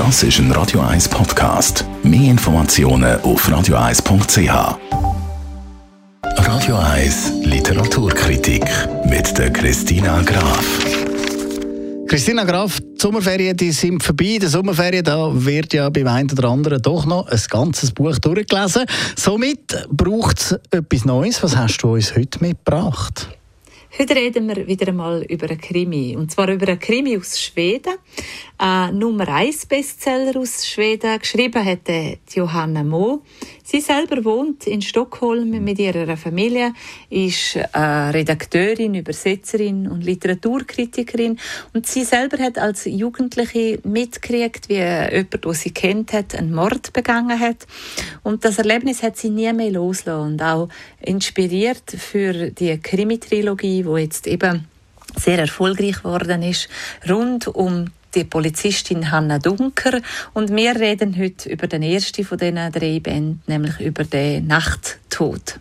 Das ist ein Radio 1 Podcast. Mehr Informationen auf radio1.ch. Radio 1 Literaturkritik mit der Christina Graf. Christina Graf, die Sommerferien die sind vorbei. Der Sommerferien da wird ja beim einen oder anderen doch noch ein ganzes Buch durchgelesen. Somit braucht es etwas Neues. Was hast du uns heute mitgebracht? Heute reden wir wieder einmal über einen Krimi. Und zwar über einen Krimi aus Schweden. Ein Nummer 1 Bestseller aus Schweden. Geschrieben hat Johanna Mo. Sie selber wohnt in Stockholm mit ihrer Familie, ist Redakteurin, Übersetzerin und Literaturkritikerin. Und sie selber hat als Jugendliche mitgekriegt, wie jemand, den sie kennt einen Mord begangen hat. Und das Erlebnis hat sie nie mehr losgelassen und auch inspiriert für die Krimi-Trilogie, die jetzt eben sehr erfolgreich geworden ist, rund um die Polizistin Hanna Dunker und wir reden heute über den ersten von diesen drei Bänden, nämlich über den Nachttod.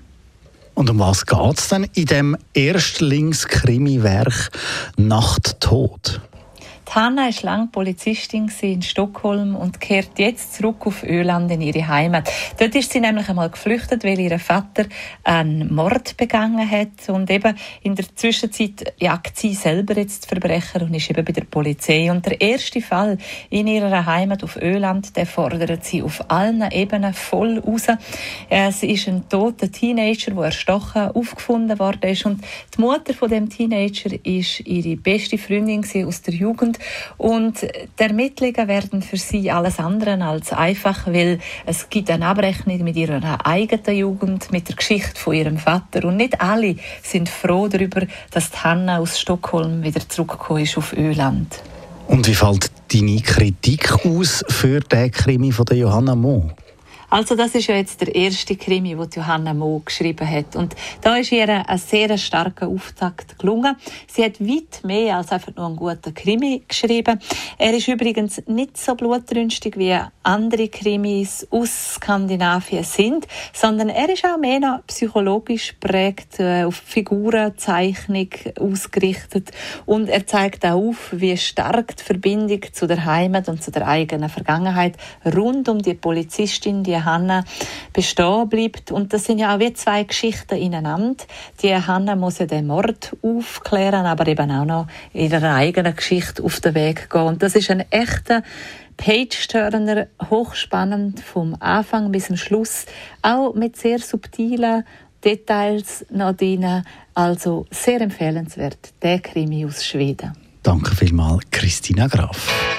Und um was geht es denn in dem Erstlingskrimi-Werk Nachttod? Hanna war lange Polizistin in Stockholm und kehrt jetzt zurück auf Öland in ihre Heimat. Dort ist sie nämlich einmal geflüchtet, weil ihr Vater einen Mord begangen hat und eben in der Zwischenzeit jagt sie selber jetzt Verbrecher und ist eben bei der Polizei. Und der erste Fall in ihrer Heimat auf Öland, der fordert sie auf allen Ebenen voll raus. Es ist ein toter Teenager, der erstochen aufgefunden worden ist und die Mutter von dem Teenager ist ihre beste Freundin aus der Jugend und die Ermittlungen werden für sie alles andere als einfach, weil es gibt eine Abrechnung mit ihrer eigenen Jugend, mit der Geschichte von ihrem Vater. Und nicht alle sind froh darüber, dass Hanna aus Stockholm wieder zurückgekommen ist auf Öland. Und wie fällt deine Kritik aus für den Krimi von der Johanna Mo? Also das ist ja jetzt der erste Krimi, den Johanna Mo geschrieben hat. Und da ist ihr ein sehr starker Auftakt gelungen. Sie hat weit mehr als einfach nur einen guten Krimi geschrieben. Er ist übrigens nicht so blutrünstig wie andere Krimis aus Skandinavien sind, sondern er ist auch mehr noch psychologisch prägt, äh, auf Figurenzeichnung ausgerichtet und er zeigt auch auf, wie stark die Verbindung zu der Heimat und zu der eigenen Vergangenheit rund um die Polizistin, die Hanna bestehen bleibt. Und das sind ja auch wie zwei Geschichten ineinander. Die Hanna muss ja den Mord aufklären, aber eben auch noch ihre eigene Geschichte auf den Weg gehen. Und das ist ein echter Page-Turner, hochspannend vom Anfang bis zum Schluss, auch mit sehr subtilen Details noch drin. Also sehr empfehlenswert, der Krimi aus Schweden. Danke vielmals, Christina Graf.